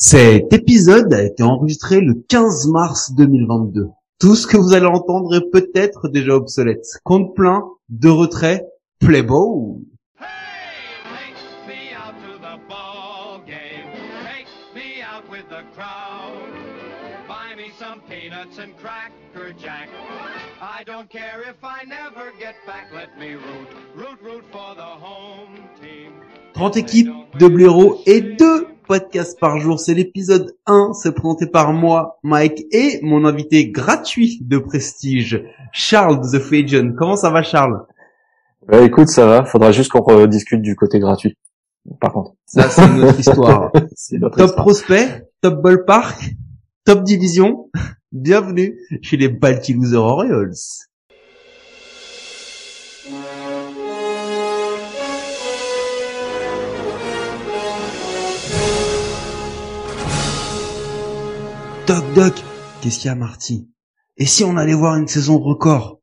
Cet épisode a été enregistré le 15 mars 2022. Tout ce que vous allez entendre est peut-être déjà obsolète. Compte plein, de retrait, the ball. I don't care if I never get back. Let me root, root, root for the home team. 30 équipes, 2 blaireaux et 2 podcasts par jour. C'est l'épisode 1, c'est présenté par moi, Mike, et mon invité gratuit de prestige, Charles The Free Agent. Comment ça va Charles? Ouais, écoute, ça va. Faudra juste qu'on rediscute du côté gratuit. Par contre. Ça c'est notre histoire. C'est notre Top histoire. prospect, top ballpark, top division. Bienvenue chez les Balti Loser Orioles. Doc Doc, qu'est-ce qu'il y a Marty? Et si on allait voir une saison record?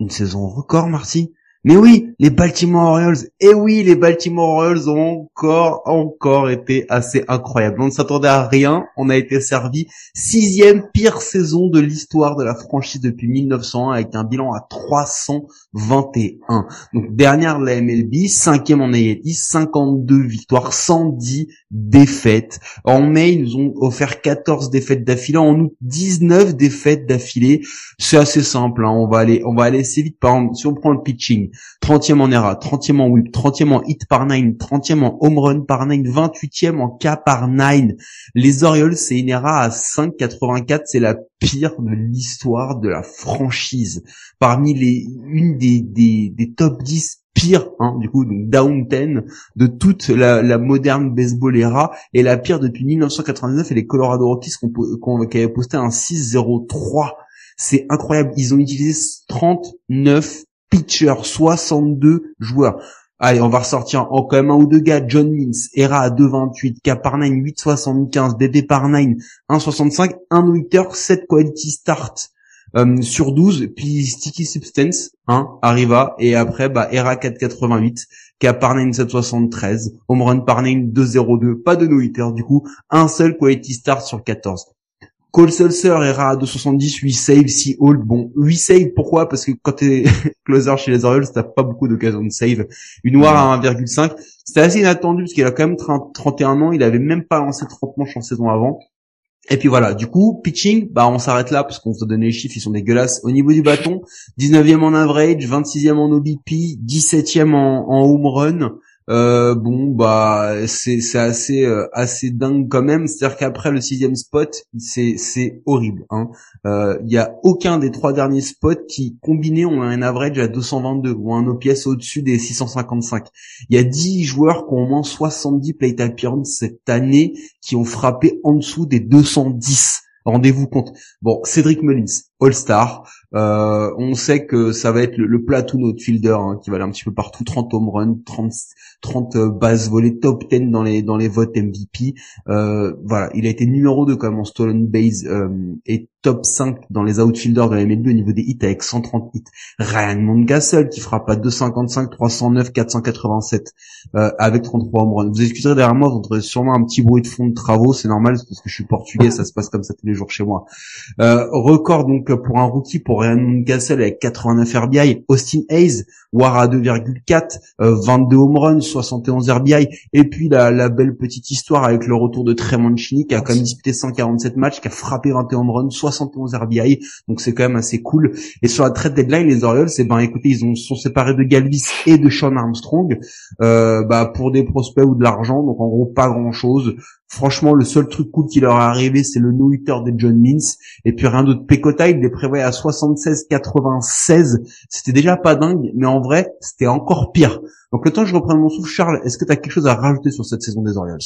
Une saison record Marty? Mais oui, les Baltimore Orioles, et oui, les Baltimore Orioles ont encore, encore été assez incroyables. On ne s'attendait à rien, on a été servi sixième pire saison de l'histoire de la franchise depuis 1901 avec un bilan à 321. Donc dernière de la MLB, cinquième en AIT, 52 victoires, 110 défaites. En mai, ils nous ont offert 14 défaites d'affilée, en août 19 défaites d'affilée. C'est assez simple, hein. on va aller, on va aller assez vite. Par exemple, si on prend le pitching, 30e en ERA, 30e en whip, 30e en hit par 9, 30e en home run par 9, 28e en K par 9. Les Orioles, c'est une ERA à 5,84, c'est la pire de l'histoire de la franchise. Parmi les, une des, des, des top 10 pires, hein, du coup, donc down 10 de toute la, la moderne baseball era, et la pire depuis 1999, et les Colorado Rockies qui avaient posté un 6-0-3. C'est incroyable. Ils ont utilisé 39 pitchers, 62 joueurs. Allez, on va ressortir en quand même un ou deux gars. John Means, Era à 2,28, K par 9, 8,75, DD par 9, 1,65, 1 no-hitter, 7 quality start euh, sur 12, puis Sticky Substance, hein, arriva, et après, bah, Era 4,88, K par 9, 7,73, Home Run par 9, 2,02, pas de no-hitter, du coup, un seul quality start sur 14. Cole Sulser era à 270, 8 saves, 6 hold. Bon, 8 saves, pourquoi? Parce que quand t'es closer chez les Orioles, t'as pas beaucoup d'occasions de save. Une noire à 1,5. C'était assez inattendu parce qu'il a quand même 30 31 ans, il avait même pas lancé 30 manches en saison avant. Et puis voilà, du coup, pitching, bah on s'arrête là parce qu'on vous a donné les chiffres, ils sont dégueulasses. Au niveau du bâton, 19e en average, 26e en OBP, 17e en, en home run. Euh, bon bah c'est c'est assez euh, assez dingue quand même. C'est à dire qu'après le sixième spot c'est c'est horrible hein. Euh, il y a aucun des trois derniers spots qui combinés ont un average à 222 ou un OPS au-dessus des 655 il y a 10 joueurs qui ont au moins 70 plate appearances cette année qui ont frappé en dessous des 210 rendez-vous compte. Bon Cédric Mullins All-Star. Euh, on sait que ça va être le, le platoon outfielder hein, qui va aller un petit peu partout. 30 home runs 30 30 euh, bases volées top 10 dans les dans les votes MVP euh, voilà il a été numéro 2 quand même en stolen base et top 5 dans les outfielders de la MLB au niveau des hits avec 130 hits. Ryan Mountcastle qui frappe à 255 309 487 euh, avec 33 home runs. Vous excuserez derrière moi vous entendrez sûrement un petit bruit de fond de travaux c'est normal c'est parce que je suis portugais ça se passe comme ça tous les jours chez moi. Record donc pour un rookie pour Ryan Mountcastle avec 89 RBI Austin Hayes War à 2,4 euh, 22 home runs 71 RBI et puis la, la belle petite histoire avec le retour de Trey Mancini qui a quand même disputé 147 matchs qui a frappé 21 home runs 71 RBI donc c'est quand même assez cool. Et sur la trade deadline les Orioles c'est ben écoutez ils ont sont séparés de Galvis et de Sean Armstrong. Euh, bah pour des prospects ou de l'argent donc en gros pas grand chose franchement le seul truc cool qui leur est arrivé c'est le no-hitter de John Means. Et puis rien d'autre. Pecota il les prévoyait à 76 96 c'était déjà pas dingue mais en vrai c'était encore pire. Donc le temps que je reprenne mon souffle Charles est-ce que tu as quelque chose à rajouter sur cette saison des Orioles?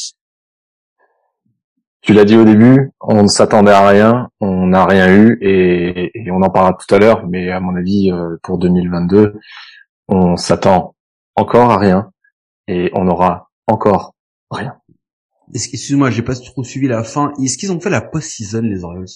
Tu l'as dit au début, on ne s'attendait à rien, on n'a rien eu et, et on en parlera tout à l'heure, mais à mon avis euh, pour 2022, on s'attend encore à rien et on aura encore rien. Excuse-moi j'ai pas trop suivi la fin. Est-ce qu'ils ont fait la post-season les Orioles?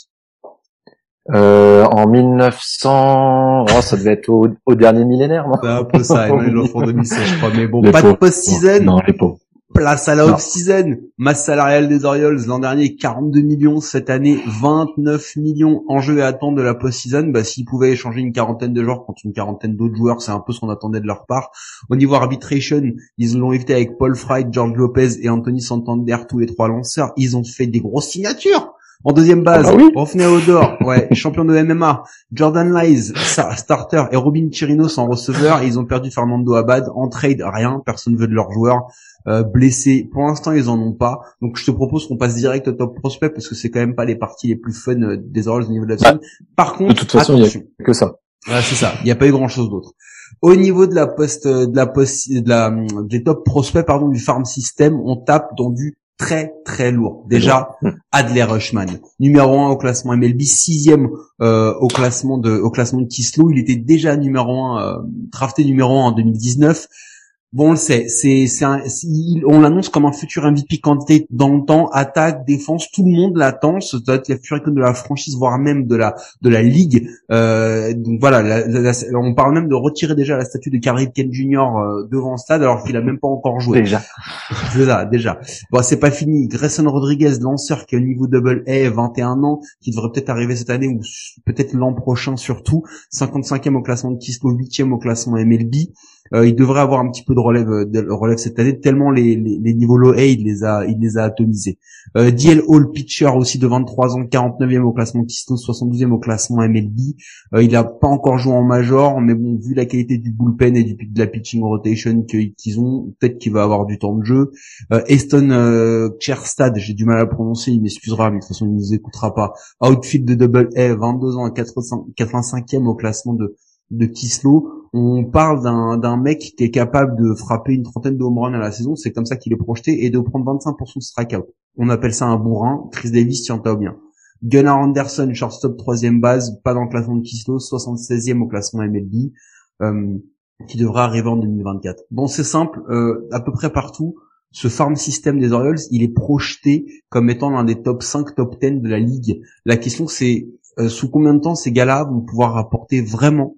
Euh, en 1900, oh, ça devait être au, au dernier millénaire, non? C'est un peu ça ils l'ont fait en 2016 je crois mais bon Les pas de post-season. Non, les pauvres. Place à la off-season. Masse salariale des Orioles l'an dernier 42 millions, cette année 29 millions en jeu et attente de la post-season. Bah, s'ils pouvaient échanger une quarantaine de joueurs contre une quarantaine d'autres joueurs, c'est un peu ce qu'on attendait de leur part. Au niveau arbitration, ils l'ont évité avec Paul Fry, George Lopez et Anthony Santander, tous les trois lanceurs. Ils ont fait des grosses signatures. En deuxième base, Ah bah oui. Rofne Odor, ouais, champion de MMA, Jordan Lies, sa- starter, et Robin Chirinos en receveur. Et ils ont perdu Fernando Abad. En trade, rien, personne veut de leurs joueurs. Euh, blessés, pour l'instant ils en ont pas. Donc je te propose qu'on passe direct au top prospect parce que c'est quand même pas les parties les plus fun euh, des Orioles au niveau de la semaine. Par contre, toute façon, il y a-. Que ça. C'est ça. Il n'y a pas eu grand chose d'autre. Au niveau de la poste, de la poste, de la, hum, des top prospects, pardon, du farm system, on tape dans du très très lourd. Déjà, Adler Rushman, numéro 1 au classement MLB, sixième euh, au classement de, au classement de Kislo. Il était déjà numéro 1, euh, drafté numéro 1 en 2019. Bon, on le sait, c'est, c'est un- on l'annonce comme un futur MVP candidate dans le temps, attaque, défense, tout le monde l'attend. Ce doit être la future icône de la franchise, voire même de la de la ligue. Euh, donc voilà, la- la- la- on parle même de retirer déjà la statue de Carrie Ken Jr. devant le stade alors qu'il a même pas encore joué. Déjà. Déjà, déjà. Bon, c'est pas fini. Grayson Rodriguez, lanceur qui est au niveau double A, 21 ans, qui devrait peut-être arriver cette année ou peut-être l'an prochain surtout. 55e au classement de Kislo, 8e au classement MLB. Euh, il devrait avoir un petit peu de relève, euh, de relève cette année, tellement les, les, les niveaux low A, il les a, il les a atomisés. Euh, DL Hall, pitcher aussi de 23 ans, 49e au classement Kislo, 72e au classement MLB. Il a pas encore joué en major, mais bon, vu la qualité du bullpen et du, de la pitching rotation qu'ils ont, peut-être qu'il va avoir du temps de jeu. Eston Kjærstad, j'ai du mal à prononcer, il m'excusera, mais de toute façon il nous écoutera pas. Outfield de Double A, 22 ans, 85, 85e au classement de de Kislo. On parle d'un mec qui est capable de frapper une trentaine de home runs à la saison, c'est comme ça qu'il est projeté, et de prendre 25% de strikeout. On appelle ça un bourrin. Chris Davis tient pas bien. Gunnar Anderson, shortstop troisième base, pas dans le classement de Kislo, 76e au classement MLB, euh, qui devra arriver en 2024. Bon, c'est simple, euh, à peu près partout, ce farm system des Orioles, il est projeté comme étant l'un des top 5, top 10 de la ligue. La question c'est euh, sous combien de temps ces gars-là vont pouvoir apporter vraiment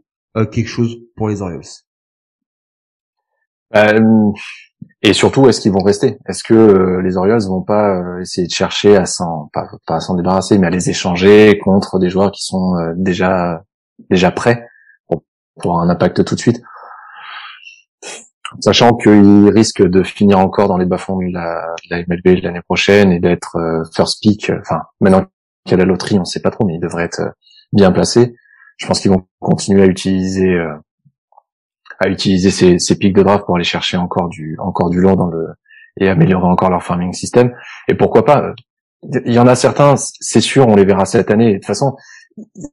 quelque chose pour les Orioles Euh, et surtout, est-ce qu'ils vont rester? Est-ce que euh, les Orioles vont pas euh, essayer de chercher à s'en pas, pas à s'en débarrasser, mais à les échanger contre des joueurs qui sont euh, déjà déjà prêts pour, pour un impact tout de suite, sachant qu'ils risquent de finir encore dans les bas-fonds de la, de la MLB l'année prochaine et d'être euh, first pick. euh, Enfin, maintenant qu'il y a la loterie, on sait pas trop, mais ils devraient être euh, bien placés. Je pense qu'ils vont continuer à utiliser euh, à utiliser ces, ces pics de draft pour aller chercher encore du encore du lourd dans le et améliorer encore leur farming system. Et pourquoi pas euh, Il y en a certains, c'est sûr, on les verra cette année. De toute façon,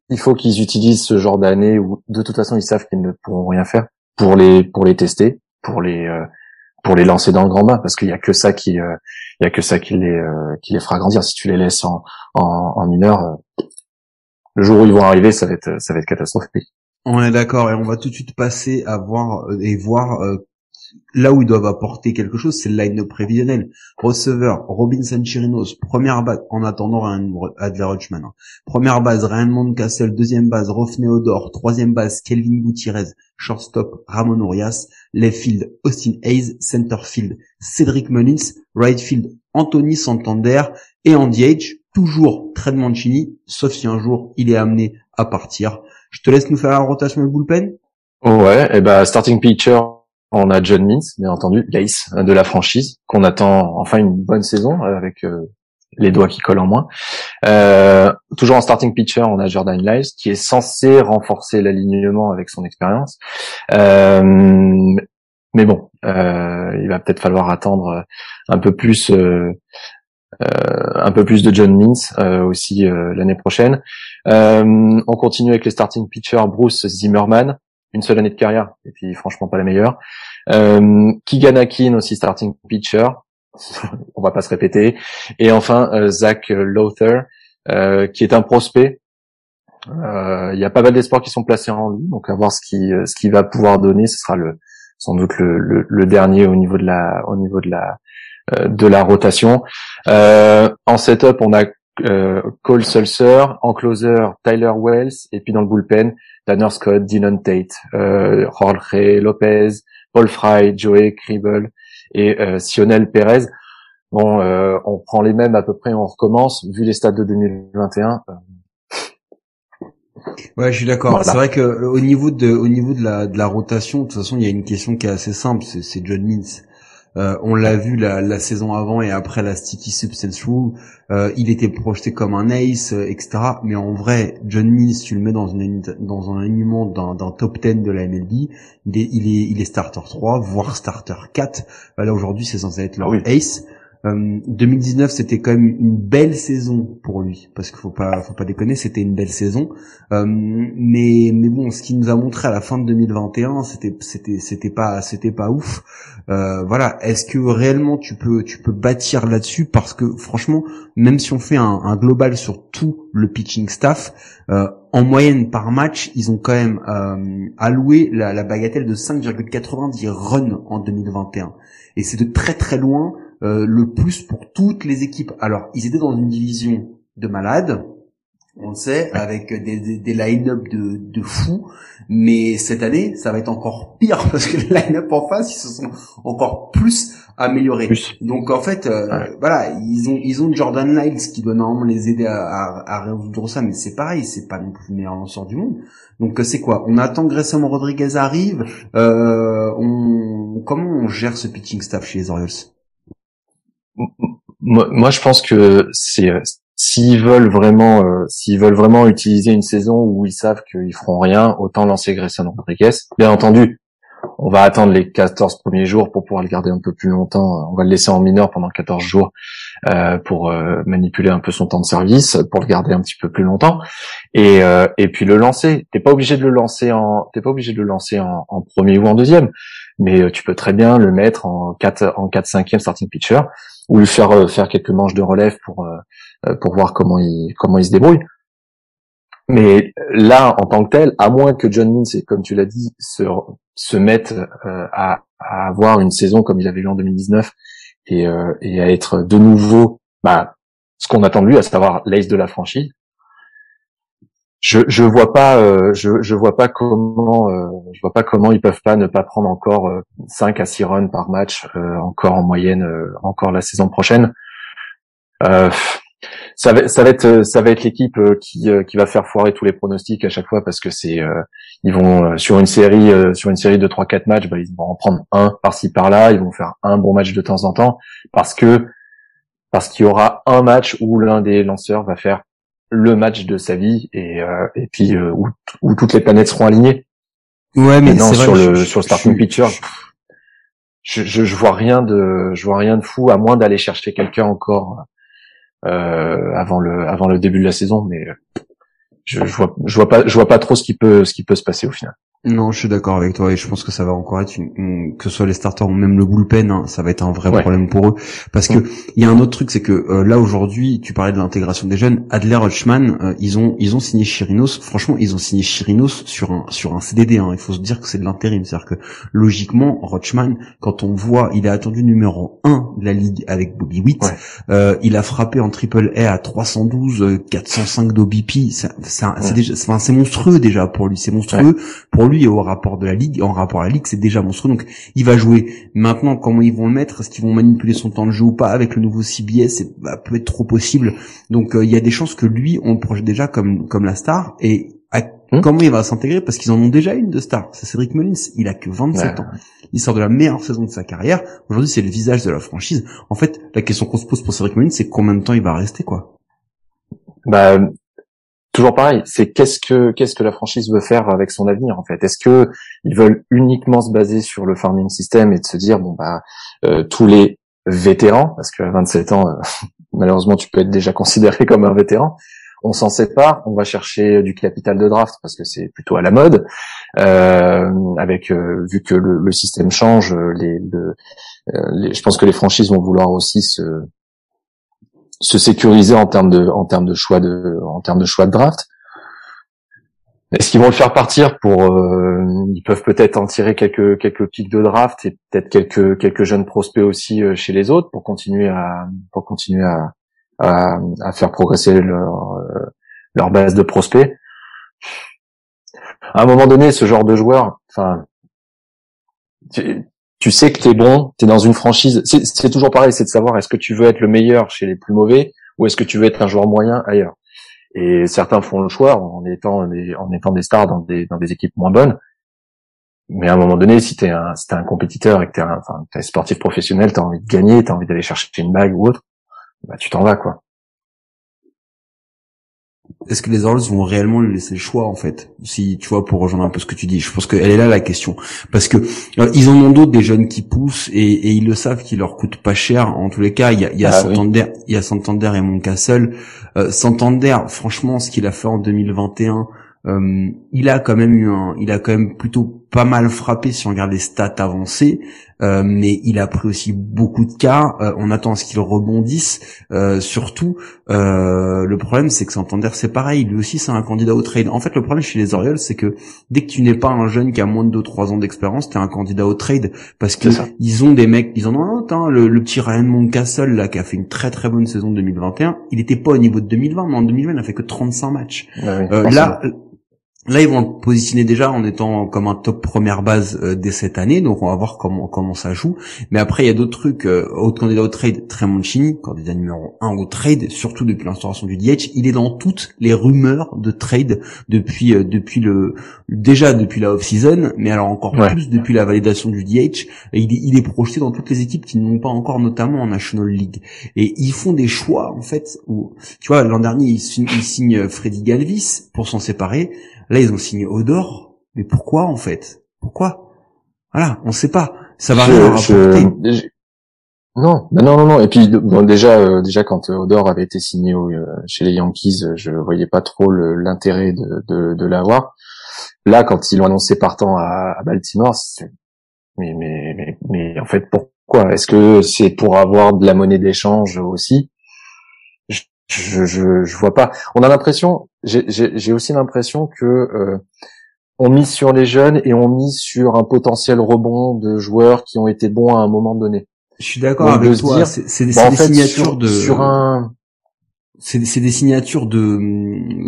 il faut qu'ils utilisent ce genre d'année où de toute façon ils savent qu'ils ne pourront rien faire pour les pour les tester, pour les euh, pour les lancer dans le grand bain parce qu'il y a que ça qui euh, il y a que ça qui les euh, qui les fera grandir. Si tu les laisses en en, en mineur, le jour où ils vont arriver, ça va être ça va être catastrophique. On est d'accord et on va tout de suite passer à voir euh, et voir euh, là où ils doivent apporter quelque chose, c'est le line-up prévisionnel. Receveur, Robinson Chirinos, première base, en attendant Ryan Adler Hutchman. hein. Première base, Ryan Mountcastle, deuxième base, Rofne Odor, troisième base, Kelvin Gutiérrez, shortstop, Ramon Urias, left field, Austin Hayes, center field, Cedric Mullins, right field, Anthony Santander et en DH, toujours Trent Mancini, sauf si un jour il est amené à partir. Je te laisse nous faire la rotation le bullpen? Ouais, et ben starting pitcher, on a John Means, bien entendu, l'ace de la franchise, qu'on attend enfin une bonne saison avec euh, les doigts qui collent en moins. Euh, toujours en starting pitcher, on a Jordan Lyles, qui est censé renforcer l'alignement avec son expérience. Euh, mais bon, euh, il va peut-être falloir attendre un peu plus, euh, un peu plus de John Means euh, aussi euh, l'année prochaine. Euh, on continue avec les starting pitchers Bruce Zimmerman, une seule année de carrière et puis franchement pas la meilleure. Euh, Keegan Akin aussi starting pitcher, on va pas se répéter. Et enfin euh, Zach Lother euh, qui est un prospect. Euh, Il y a pas mal d'espoirs qui sont placés en lui, donc à voir ce qui ce qu'il va pouvoir donner. Ce sera le sans doute le, le, le dernier au niveau de la au niveau de la euh, de la rotation. Euh, en setup, on a euh, Cole Sulcer, en closer Tyler Wells, et puis dans le bullpen, Tanner Scott, Dylan Tate, euh, Jorge Lopez, Paul Fry, Joey Kribel et euh, Sionel Pérez. Bon, euh, on prend les mêmes à peu près, on recommence. Vu les stades de 2021, Ouais, je suis d'accord. C'est vrai que euh, au niveau de au niveau de la de la rotation, de toute façon, il y a une question qui est assez simple, c'est John Means. Euh, on l'a vu la, la, saison avant et après la Sticky Substance Rule, euh, il était projeté comme un ace, euh, etc. Mais en vrai, John Means, tu le mets dans une dans un alignement d'un top 10 de la MLB, il est il est il est starter 3, voire starter 4. Là aujourd'hui, c'est censé être leur ace. 2019 euh, c'était quand même une belle saison pour lui parce qu'il faut pas faut pas déconner c'était une belle saison. Euh, mais mais bon ce qu'il nous a montré à la fin de 2021 c'était c'était c'était pas c'était pas ouf. Euh, voilà est-ce que réellement tu peux tu peux bâtir là-dessus? Parce que franchement même si on fait un, un global sur tout le pitching staff en moyenne par match, ils ont quand même alloué la, la bagatelle de 5,90 runs en 2021. Et c'est de très très loin euh, le plus pour toutes les équipes. Alors, ils étaient dans une division de malades, on le sait, avec des, des, line-up de, de fous, mais cette année, ça va être encore pire parce que les line-up en face, ils se sont encore plus améliorés. Donc en fait, euh, voilà, ils ont ils ont Jordan Lyles qui doit normalement les aider à, à, résoudre ça, mais c'est pareil, c'est pas non plus le meilleur lanceur du monde. Donc c'est quoi? On attend que Grayson Rodriguez arrive. Euh, on comment on gère ce pitching staff chez les Orioles? Moi, je pense que c'est euh, s'ils veulent vraiment, euh, s'ils veulent vraiment utiliser une saison où ils savent qu'ils feront rien, autant lancer Grayson Rodriguez. Bien entendu, on va attendre les 14 premiers jours pour pouvoir le garder un peu plus longtemps. On va le laisser en mineur pendant 14 jours euh, pour euh, manipuler un peu son temps de service, pour le garder un petit peu plus longtemps, et, et puis le lancer. T'es pas obligé de le lancer en, t'es pas obligé de le lancer en, premier ou en deuxième, mais tu peux très bien le mettre en 4 en 4 5e starting pitcher ou lui faire euh, faire quelques manches de relève pour euh, euh, pour voir comment il comment il se débrouille. Mais là, en tant que tel, à moins que John Means, comme tu l'as dit, se, se mette à, à, avoir une saison comme il avait eu en 2019 et, et à être de nouveau bah, ce qu'on attend de lui, à savoir l'ace de la franchise, je je vois pas euh, je je vois pas comment euh, je vois pas comment ils peuvent pas ne pas prendre encore euh, 5 à 6 runs par match euh, encore en moyenne euh, encore la saison prochaine ça va ça va être ça va être l'équipe qui qui va faire foirer tous les pronostics à chaque fois parce que c'est ils vont sur une série sur une série de 3 4 matchs bah, ils vont en prendre un par-ci par-là ils vont faire un bon match de temps en temps parce que parce qu'il y aura un match où l'un des lanceurs va faire le match de sa vie et, euh, et puis euh, où, où, toutes les planètes seront alignées. Ouais, mais non, sur le sur le starting pitcher, je, je, je vois rien de je vois rien de fou à moins d'aller chercher quelqu'un encore euh, avant le avant le début de la saison, mais je, je vois je vois pas je vois pas trop ce qui peut ce qui peut se passer au final. Non, je suis d'accord avec toi et je pense que ça va encore être une, que ce soit les starters ou même le bullpen, hein, ça va être un vrai problème pour eux. Parce que il y a un autre truc, c'est que euh, là aujourd'hui, tu parlais de l'intégration des jeunes, Adler Hutchman, euh, ils ont ils ont signé Chirinos. Franchement, ils ont signé Chirinos sur un sur un CDD. Hein, il faut se dire que c'est de l'intérim, c'est-à-dire que logiquement, Rutschman, quand on voit, il a attendu numéro 1 de la ligue avec Bobby Witt, euh, il a frappé en triple A à 312, 405 d'OBP, c'est c'est monstrueux déjà pour lui, c'est monstrueux. Pour lui et au rapport de la ligue, en rapport à la ligue, c'est déjà monstrueux. Donc, il va jouer. Maintenant, comment ils vont le mettre Est-ce qu'ils vont manipuler son temps de jeu ou pas avec le nouveau CBS C'est bah, peut être trop possible. Donc, euh, il y a des chances que lui, on le projette déjà comme comme la star. Et hum. comment il va s'intégrer Parce qu'ils en ont déjà une de star. C'est Cédric Mullins. Il a que 27 ans. Il sort de la meilleure saison de sa carrière. Aujourd'hui, c'est le visage de la franchise. En fait, la question qu'on se pose pour Cédric Mullins, c'est combien de temps il va rester, quoi? Bah, toujours pareil, c'est qu'est-ce que qu'est-ce que la franchise veut faire avec son avenir en fait? Est-ce que ils veulent uniquement se baser sur le farming system et de se dire bon bah euh, tous les vétérans parce qu'à 27 ans euh, malheureusement tu peux être déjà considéré comme un vétéran. On s'en sépare, on va chercher du capital de draft parce que c'est plutôt à la mode. Euh, avec vu que le, système change, les, les, je pense que les franchises vont vouloir aussi se se sécuriser en termes de en termes de choix de en termes de choix de draft. Est-ce qu'ils vont le faire partir pour euh, ils peuvent peut-être en tirer quelques quelques pics de draft et peut-être quelques quelques jeunes prospects aussi euh, chez les autres pour continuer à pour continuer à à, à faire progresser leur euh, leur base de prospects. À un moment donné, ce genre de joueur, enfin sais que t'es bon, t'es dans une franchise. C'est toujours pareil, c'est de savoir est-ce que tu veux être le meilleur chez les plus mauvais ou est-ce que tu veux être un joueur moyen ailleurs. Et certains font le choix en étant des, en étant des stars dans des, dans des équipes moins bonnes. Mais à un moment donné, si t'es un, si es un compétiteur et que t'es un, es sportif professionnel, t'as envie de gagner, t'as envie d'aller chercher une bague ou autre, bah tu t'en vas quoi est-ce que les Orioles vont réellement lui laisser le choix en fait? Si tu vois, pour rejoindre un peu ce que tu dis, je pense qu'elle est là la question, parce que euh, ils en ont d'autres des jeunes qui poussent et, et, ils le savent qu'ils leur coûtent pas cher. En tous les cas, il y a, il y a ah Santander, il y a Santander et Moncastle. Euh, Santander, franchement, ce qu'il a fait en 2021 euh, il a quand même eu un, il a quand même plutôt pas mal frappé si on regarde les stats avancées, euh, mais il a pris aussi beaucoup de cas. Euh, on attend à ce qu'il rebondisse. surtout, le problème c'est que Santander c'est pareil, lui aussi c'est un candidat au trade. En fait, le problème chez les Orioles c'est que dès que tu n'es pas un jeune qui a moins de 2-3 ans d'expérience, t'es un candidat au trade parce que ils ont des mecs, ils en ont un autre, hein, le, petit Ryan Moncastle là qui a fait une très très bonne saison 2021. Il était pas au niveau de 2020, mais en 2020 il a fait que 35 matchs. là Là, ils vont le positionner déjà en étant comme un top première base euh, dès cette année, donc on va voir comment comment ça joue. Mais après, il y a d'autres trucs. Euh, autre candidat au trade, Tremoncini, candidat numéro 1 au trade, surtout depuis l'instauration du DH. Il est dans toutes les rumeurs de trade depuis euh, depuis le déjà depuis la off-season, mais alors encore plus depuis la validation du DH. Et il, est, il est projeté dans toutes les équipes qui n'ont pas encore, notamment en National League. Et ils font des choix en fait. Où, tu vois, l'an dernier, ils, ils signent Freddy Galvis pour s'en séparer. Là, ils ont signé Odor. Mais pourquoi, en fait? Pourquoi? Voilà, on sait pas. Ça va rien rapporter. Non, non, non, non. Et puis bon, déjà, euh, déjà quand euh, Odor avait été signé euh, chez les Yankees, je voyais pas trop l'intérêt de, de, de l'avoir. Là, quand ils l'ont annoncé partant à, à Baltimore, mais, mais, mais, mais en fait, pourquoi? Est-ce que c'est pour avoir de la monnaie d'échange aussi? Je, je, je vois pas. On a l'impression, j'ai aussi l'impression que euh, on mise sur les jeunes et on mise sur un potentiel rebond de joueurs qui ont été bons à un moment donné. Je suis d'accord avec toi. C'est des, bah, des signatures de sur un. C'est des signatures de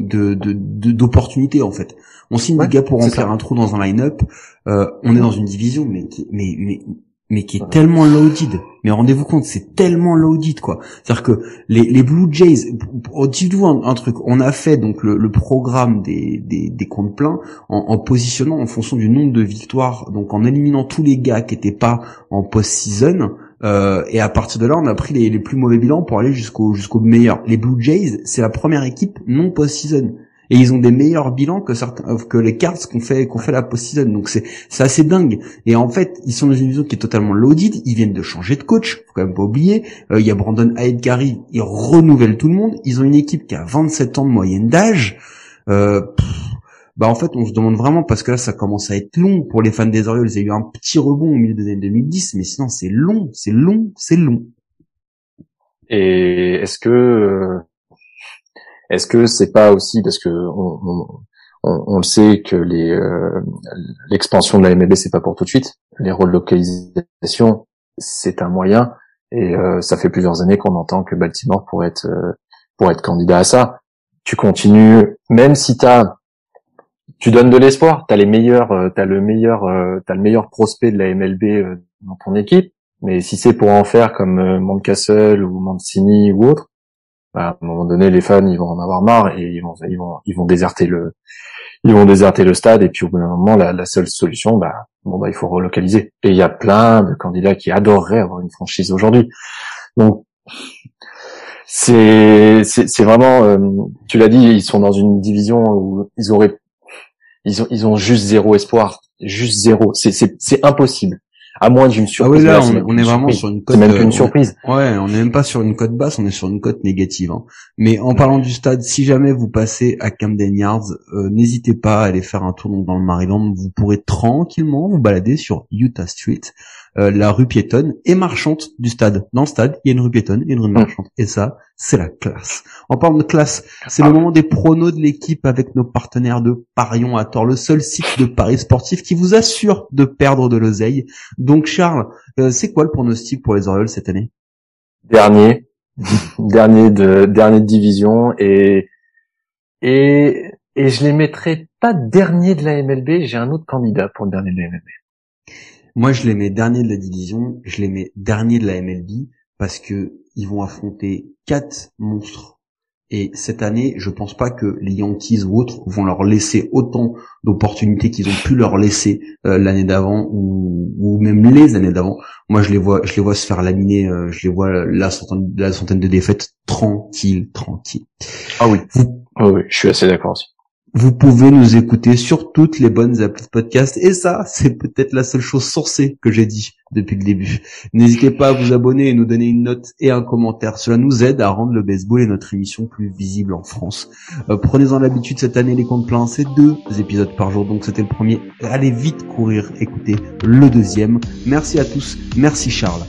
de d'opportunités en fait. On signe des gars pour remplir un trou dans un line-up. Euh, on est dans une division, mais mais mais mais qui est tellement loaded. Mais rendez-vous compte, c'est tellement loaded quoi. C'est-à-dire que les, les Blue Jays, dites-vous un, un, truc, on a fait donc le, le programme des, des, des comptes pleins en, en, positionnant en fonction du nombre de victoires, donc en éliminant tous les gars qui étaient pas en post-season. Euh, et à partir de là, on a pris les, les plus mauvais bilans pour aller jusqu'au jusqu'au meilleur. Les Blue Jays, c'est la première équipe non post-season et ils ont des meilleurs bilans que certains euh, que les Cards qu'on fait qu'on fait la post-season. Donc c'est c'est assez dingue. Et en fait ils sont dans une vision qui est totalement loaded. Ils viennent de changer de coach faut quand même pas oublier. Euh, il y a Brandon Hyde ils renouvellent tout le monde. Ils ont une équipe qui a 27 ans de moyenne d'âge. Euh, bah en fait on se demande vraiment parce que là ça commence à être long pour les fans des Orioles. Il y a eu un petit rebond au milieu des années 2010 mais sinon c'est long c'est long c'est long. Et est-ce que euh, est-ce que c'est pas aussi parce que on, on, on, le sait que euh, l'expansion de la MLB c'est pas pour tout de suite. Les relocalisations c'est un moyen et euh, ça fait plusieurs années qu'on entend que Baltimore pourrait être euh, pour être candidat à ça. Tu continues même si t'as tu donnes de l'espoir, t'as les meilleurs, t'as le meilleur, t'as le meilleur prospect de la MLB dans ton équipe. Mais si c'est pour en faire comme Montcastle ou Mancini ou autre, à un moment donné, les fans, ils vont en avoir marre et ils vont, ils vont, ils vont déserter le, ils vont déserter le stade et puis au bout d'un moment, la, la, seule solution, bah, bon, bah, il faut relocaliser. Et il y a plein de candidats qui adoreraient avoir une franchise aujourd'hui. Donc, c'est, c'est, vraiment, euh, tu l'as dit, ils sont dans une division où ils auraient, ils ont, ils ont juste zéro espoir, juste zéro. C'est, c'est, c'est impossible à moins d'une surprise. Ah oui, là, on, est vraiment sur une cote. même une euh, surprise. ouais, on n'est même pas sur une cote basse, on est sur une cote négative. Hein. Mais en parlant du stade, si jamais vous passez à Camden Yards, euh, n'hésitez pas à aller faire un tour dans le Maryland. Vous pourrez tranquillement vous balader sur Utah Street. Euh, la rue piétonne et marchante du stade. Dans le stade, il y a une rue piétonne et une rue mm. marchante. Et ça, c'est la classe. En parlant de classe, c'est le ah. moment des pronos de l'équipe avec nos partenaires de Parion à tort, le seul site de paris sportif qui vous assure de perdre de l'oseille. Donc Charles, euh, c'est quoi le pronostic pour les Orioles cette année? Dernier, dernier de dernier de division et et et je les mettrai pas dernier de la MLB. J'ai un autre candidat pour le dernier de la MLB. Moi, je les mets dernier de la division, je les mets dernier de la MLB parce que ils vont affronter quatre monstres et cette année, je pense pas que les Yankees ou autres vont leur laisser autant d'opportunités qu'ils ont pu leur laisser euh, l'année d'avant ou, ou, même les années d'avant. Moi, je les vois, je les vois se faire laminer. Euh, je les vois la centaine, la centaine de défaites tranquille, tranquille. Ah oui. Ah oui, je suis assez d'accord aussi. Vous pouvez nous écouter sur toutes les bonnes applis de podcast et ça, c'est peut-être la seule chose sourcée que j'ai dit depuis le début. N'hésitez pas à vous abonner et nous donner une note et un commentaire. Cela nous aide à rendre le baseball et notre émission plus visible en France. Euh, prenez-en l'habitude cette année les comptes pleins, c'est deux épisodes par jour, donc c'était le premier. Allez vite courir, écouter le deuxième. Merci à tous, merci Charles.